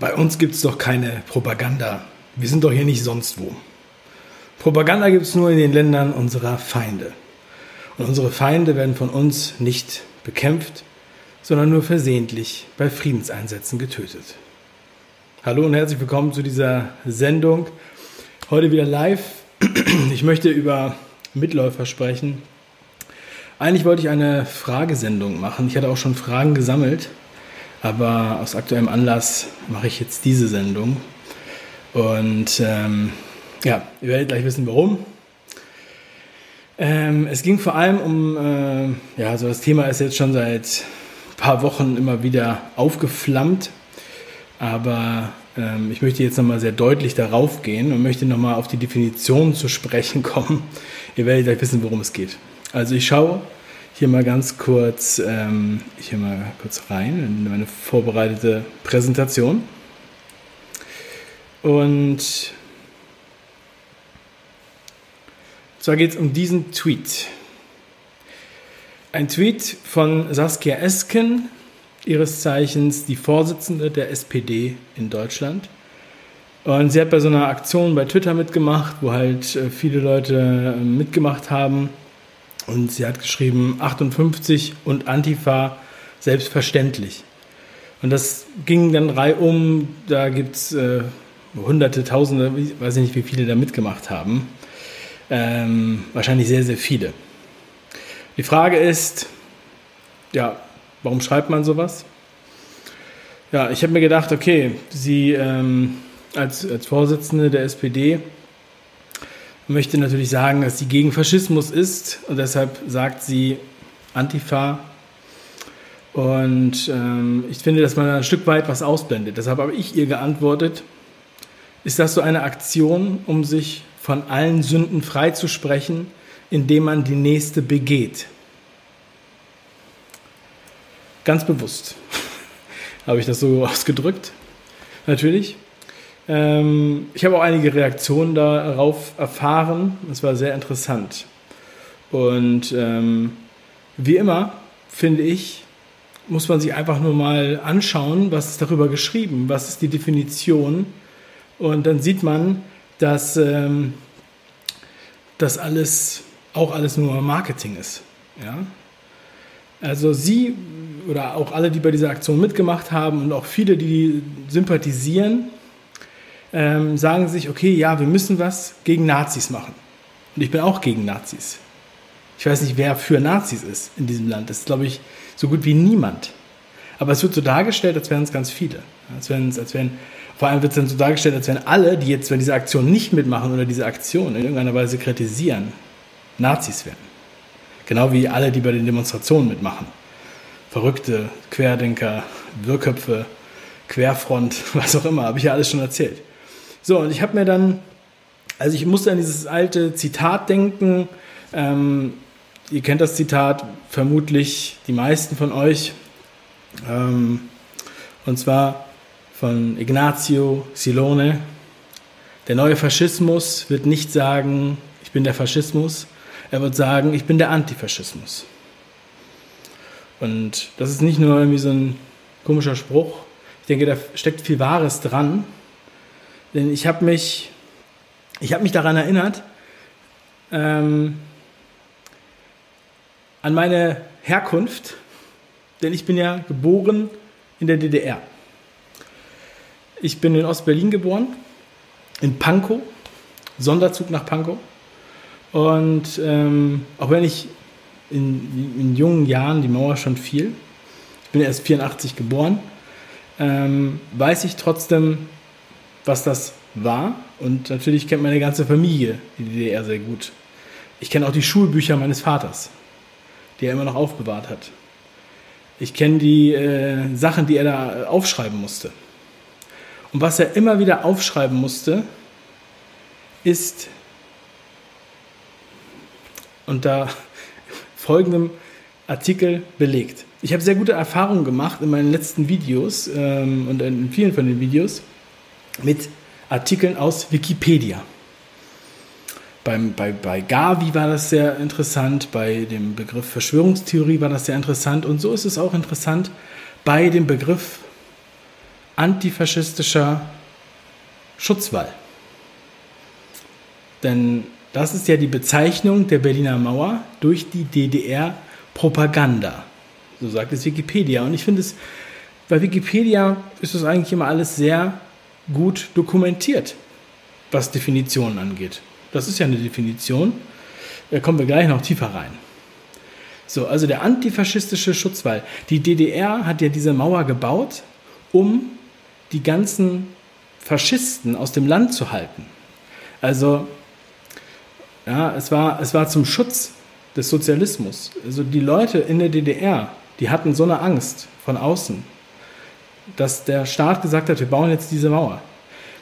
Bei uns gibt es doch keine Propaganda. Wir sind doch hier nicht sonst wo. Propaganda gibt es nur in den Ländern unserer Feinde. Und unsere Feinde werden von uns nicht bekämpft, sondern nur versehentlich bei Friedenseinsätzen getötet. Hallo und herzlich willkommen zu dieser Sendung. Heute wieder live. Ich möchte über Mitläufer sprechen. Eigentlich wollte ich eine Fragesendung machen. Ich hatte auch schon Fragen gesammelt aber aus aktuellem Anlass mache ich jetzt diese Sendung. Und ähm, ja, ihr werdet gleich wissen, warum. Ähm, es ging vor allem um, äh, ja, so das Thema ist jetzt schon seit ein paar Wochen immer wieder aufgeflammt. Aber ähm, ich möchte jetzt nochmal sehr deutlich darauf gehen und möchte nochmal auf die Definition zu sprechen kommen. Ihr werdet gleich wissen, worum es geht. Also ich schaue hier mal ganz kurz, ähm, hier mal kurz rein in meine vorbereitete Präsentation. Und zwar geht es um diesen Tweet. Ein Tweet von Saskia Esken, ihres Zeichens die Vorsitzende der SPD in Deutschland. Und sie hat bei so einer Aktion bei Twitter mitgemacht, wo halt äh, viele Leute äh, mitgemacht haben und sie hat geschrieben 58 und Antifa selbstverständlich. Und das ging dann reihum, da gibt es äh, hunderte, tausende, ich weiß nicht, wie viele da mitgemacht haben. Ähm, wahrscheinlich sehr, sehr viele. Die Frage ist, ja, warum schreibt man sowas? Ja, ich habe mir gedacht, okay, sie ähm, als, als Vorsitzende der SPD möchte natürlich sagen, dass sie gegen Faschismus ist und deshalb sagt sie Antifa. Und ähm, ich finde, dass man ein Stück weit was ausblendet. Deshalb habe ich ihr geantwortet, ist das so eine Aktion, um sich von allen Sünden freizusprechen, indem man die nächste begeht? Ganz bewusst habe ich das so ausgedrückt, natürlich. Ähm, ich habe auch einige Reaktionen darauf erfahren. Es war sehr interessant. Und ähm, wie immer, finde ich, muss man sich einfach nur mal anschauen, was ist darüber geschrieben, was ist die Definition. Und dann sieht man, dass ähm, das alles auch alles nur Marketing ist. Ja? Also sie oder auch alle, die bei dieser Aktion mitgemacht haben und auch viele, die sympathisieren, ähm, sagen sich, okay, ja, wir müssen was gegen Nazis machen. Und ich bin auch gegen Nazis. Ich weiß nicht, wer für Nazis ist in diesem Land. Das ist, glaube ich, so gut wie niemand. Aber es wird so dargestellt, als wären es ganz viele. Als wären, als wären, vor allem wird es dann so dargestellt, als wären alle, die jetzt, wenn diese Aktion nicht mitmachen oder diese Aktion in irgendeiner Weise kritisieren, Nazis werden. Genau wie alle, die bei den Demonstrationen mitmachen. Verrückte, Querdenker, Wirrköpfe, Querfront, was auch immer, habe ich ja alles schon erzählt. So, und ich habe mir dann, also ich musste an dieses alte Zitat denken. Ähm, ihr kennt das Zitat vermutlich die meisten von euch. Ähm, und zwar von Ignazio Silone. Der neue Faschismus wird nicht sagen, ich bin der Faschismus. Er wird sagen, ich bin der Antifaschismus. Und das ist nicht nur irgendwie so ein komischer Spruch. Ich denke, da steckt viel Wahres dran. Denn ich habe mich, ich habe mich daran erinnert, ähm, an meine Herkunft, denn ich bin ja geboren in der DDR. Ich bin in Ostberlin geboren, in Pankow, Sonderzug nach Pankow. Und ähm, auch wenn ich in, in, jungen Jahren die Mauer schon fiel, ich bin erst 84 geboren, ähm, weiß ich trotzdem, was das war. Und natürlich kennt meine ganze Familie die DDR sehr gut. Ich kenne auch die Schulbücher meines Vaters, die er immer noch aufbewahrt hat. Ich kenne die äh, Sachen, die er da aufschreiben musste. Und was er immer wieder aufschreiben musste, ist unter folgendem Artikel belegt. Ich habe sehr gute Erfahrungen gemacht in meinen letzten Videos ähm, und in vielen von den Videos mit Artikeln aus Wikipedia. Beim, bei, bei Gavi war das sehr interessant, bei dem Begriff Verschwörungstheorie war das sehr interessant und so ist es auch interessant bei dem Begriff antifaschistischer Schutzwall. Denn das ist ja die Bezeichnung der Berliner Mauer durch die DDR-Propaganda. So sagt es Wikipedia. Und ich finde es, bei Wikipedia ist es eigentlich immer alles sehr gut dokumentiert, was Definitionen angeht. Das ist ja eine Definition. Da kommen wir gleich noch tiefer rein. So, also der antifaschistische Schutzwall. Die DDR hat ja diese Mauer gebaut, um die ganzen Faschisten aus dem Land zu halten. Also, ja, es war, es war zum Schutz des Sozialismus. Also die Leute in der DDR, die hatten so eine Angst von außen, dass der Staat gesagt hat, wir bauen jetzt diese Mauer.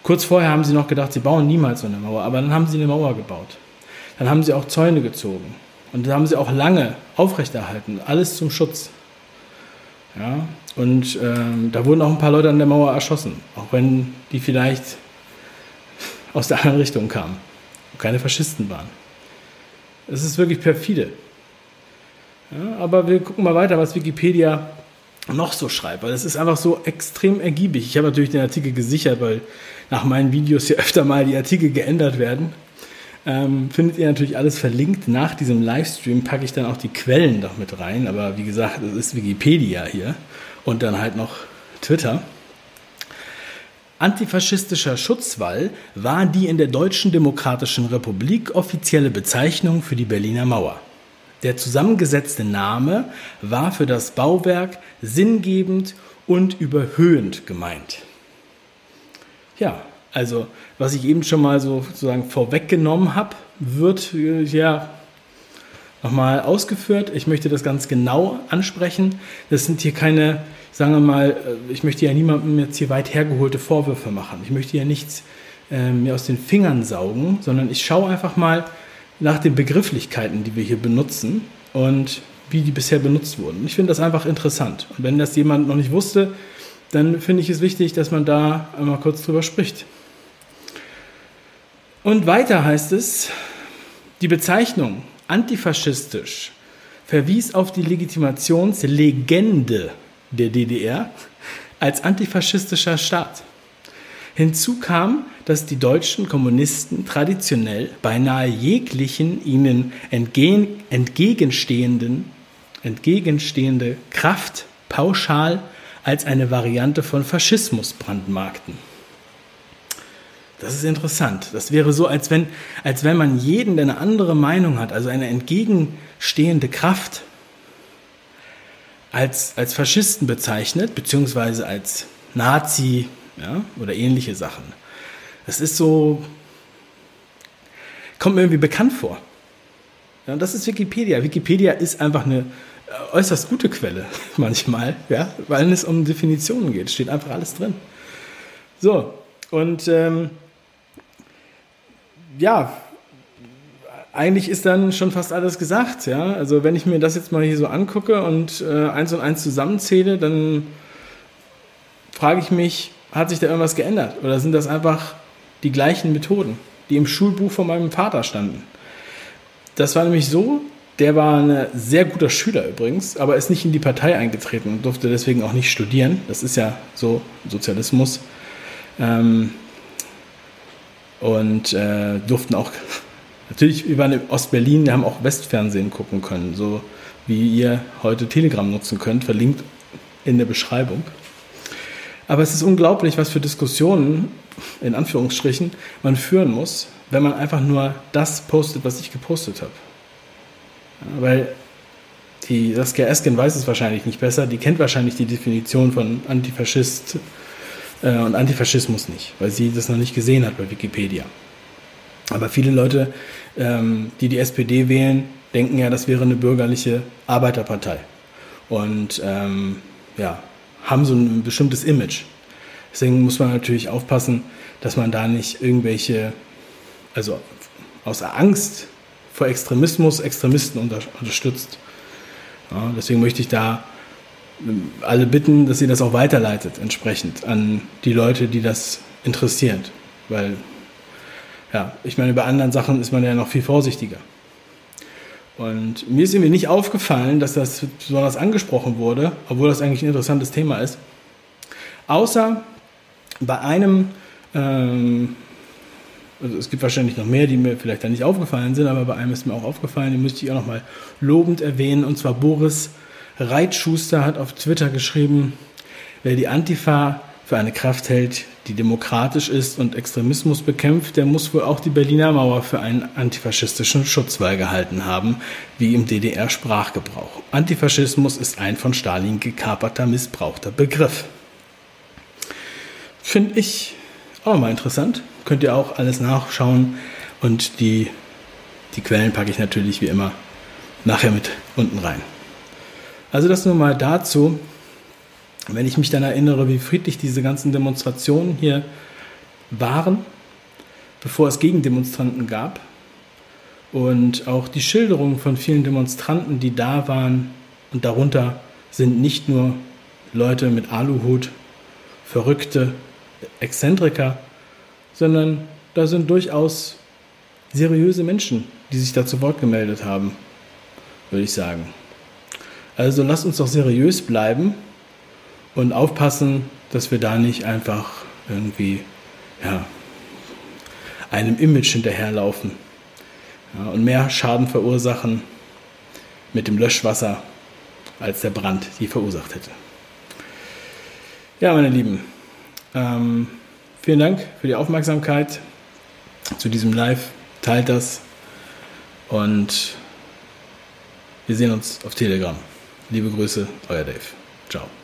Kurz vorher haben sie noch gedacht, sie bauen niemals so eine Mauer, aber dann haben sie eine Mauer gebaut. Dann haben sie auch Zäune gezogen. Und das haben sie auch lange aufrechterhalten. Alles zum Schutz. Ja, und ähm, da wurden auch ein paar Leute an der Mauer erschossen, auch wenn die vielleicht aus der anderen Richtung kamen und keine Faschisten waren. Es ist wirklich perfide. Ja, aber wir gucken mal weiter, was Wikipedia noch so schreibt, weil es ist einfach so extrem ergiebig. Ich habe natürlich den Artikel gesichert, weil nach meinen Videos ja öfter mal die Artikel geändert werden. Ähm, findet ihr natürlich alles verlinkt. Nach diesem Livestream packe ich dann auch die Quellen noch mit rein. Aber wie gesagt, das ist Wikipedia hier und dann halt noch Twitter. Antifaschistischer Schutzwall war die in der Deutschen Demokratischen Republik offizielle Bezeichnung für die Berliner Mauer. Der zusammengesetzte Name war für das Bauwerk sinngebend und überhöhend gemeint. Ja, also, was ich eben schon mal so sozusagen vorweggenommen habe, wird ja nochmal ausgeführt. Ich möchte das ganz genau ansprechen. Das sind hier keine, sagen wir mal, äh, ich möchte ja niemandem jetzt hier weit hergeholte Vorwürfe machen. Ich möchte ja nichts äh, mir aus den Fingern saugen, sondern ich schaue einfach mal nach den Begrifflichkeiten, die wir hier benutzen und wie die bisher benutzt wurden. Ich finde das einfach interessant. Und wenn das jemand noch nicht wusste, dann finde ich es wichtig, dass man da einmal kurz drüber spricht. Und weiter heißt es, die Bezeichnung antifaschistisch verwies auf die Legitimationslegende der DDR als antifaschistischer Staat. Hinzu kam, dass die deutschen Kommunisten traditionell beinahe jeglichen ihnen entgegenstehenden, entgegenstehende Kraft pauschal als eine Variante von Faschismus brandmarkten. Das ist interessant. Das wäre so, als wenn, als wenn man jeden, der eine andere Meinung hat, also eine entgegenstehende Kraft, als, als Faschisten bezeichnet, beziehungsweise als Nazi ja, oder ähnliche Sachen. Das ist so, kommt mir irgendwie bekannt vor. Ja, das ist Wikipedia. Wikipedia ist einfach eine äh, äußerst gute Quelle manchmal, ja, weil es um Definitionen geht. Steht einfach alles drin. So, und ähm, ja, eigentlich ist dann schon fast alles gesagt. Ja? Also wenn ich mir das jetzt mal hier so angucke und äh, eins und eins zusammenzähle, dann frage ich mich, hat sich da irgendwas geändert? Oder sind das einfach die gleichen Methoden, die im Schulbuch von meinem Vater standen? Das war nämlich so, der war ein sehr guter Schüler übrigens, aber ist nicht in die Partei eingetreten und durfte deswegen auch nicht studieren. Das ist ja so Sozialismus. Ähm, und äh, durften auch, natürlich, wir waren in Ostberlin, wir haben auch Westfernsehen gucken können, so wie ihr heute Telegram nutzen könnt, verlinkt in der Beschreibung. Aber es ist unglaublich, was für Diskussionen, in Anführungsstrichen, man führen muss, wenn man einfach nur das postet, was ich gepostet habe. Weil die Saskia Esken weiß es wahrscheinlich nicht besser, die kennt wahrscheinlich die Definition von Antifaschist äh, und Antifaschismus nicht, weil sie das noch nicht gesehen hat bei Wikipedia. Aber viele Leute, ähm, die die SPD wählen, denken ja, das wäre eine bürgerliche Arbeiterpartei. Und ähm, ja, haben so ein bestimmtes Image. Deswegen muss man natürlich aufpassen, dass man da nicht irgendwelche, also aus Angst vor Extremismus Extremisten unter, unterstützt. Ja, deswegen möchte ich da alle bitten, dass ihr das auch weiterleitet, entsprechend an die Leute, die das interessiert. Weil, ja, ich meine, bei anderen Sachen ist man ja noch viel vorsichtiger. Und mir ist irgendwie nicht aufgefallen, dass das besonders angesprochen wurde, obwohl das eigentlich ein interessantes Thema ist. Außer Bei einem, ähm, also es gibt wahrscheinlich noch mehr, die mir vielleicht da nicht aufgefallen sind, aber bei einem ist mir auch aufgefallen, den müsste ich auch nochmal lobend erwähnen, und zwar Boris Reitschuster hat auf Twitter geschrieben, wer die Antifa für eine Kraft hält, die demokratisch ist und Extremismus bekämpft, der muss wohl auch die Berliner Mauer für einen antifaschistischen Schutzwall gehalten haben, wie im DDR-Sprachgebrauch. Antifaschismus ist ein von Stalin gekaperter, missbrauchter Begriff. Finde ich auch mal interessant. Könnt ihr auch alles nachschauen und die, die Quellen packe ich natürlich wie immer nachher mit unten rein. Also das nur mal dazu. Wenn ich mich dann erinnere, wie friedlich diese ganzen Demonstrationen hier waren, bevor es Gegendemonstranten gab, und auch die Schilderungen von vielen Demonstranten, die da waren, und darunter sind nicht nur Leute mit Aluhut, Verrückte, Exzentriker, sondern da sind durchaus seriöse Menschen, die sich da zu Wort gemeldet haben, würde ich sagen. Also lasst uns doch seriös bleiben und aufpassen, dass wir da nicht einfach irgendwie ja, einem Image hinterherlaufen ja, und mehr Schaden verursachen mit dem Löschwasser, als der Brand die verursacht hätte. Ja, meine Lieben, ähm, vielen Dank für die Aufmerksamkeit zu diesem Live. Teilt das und wir sehen uns auf Telegram. Liebe Grüße, euer Dave. Ciao.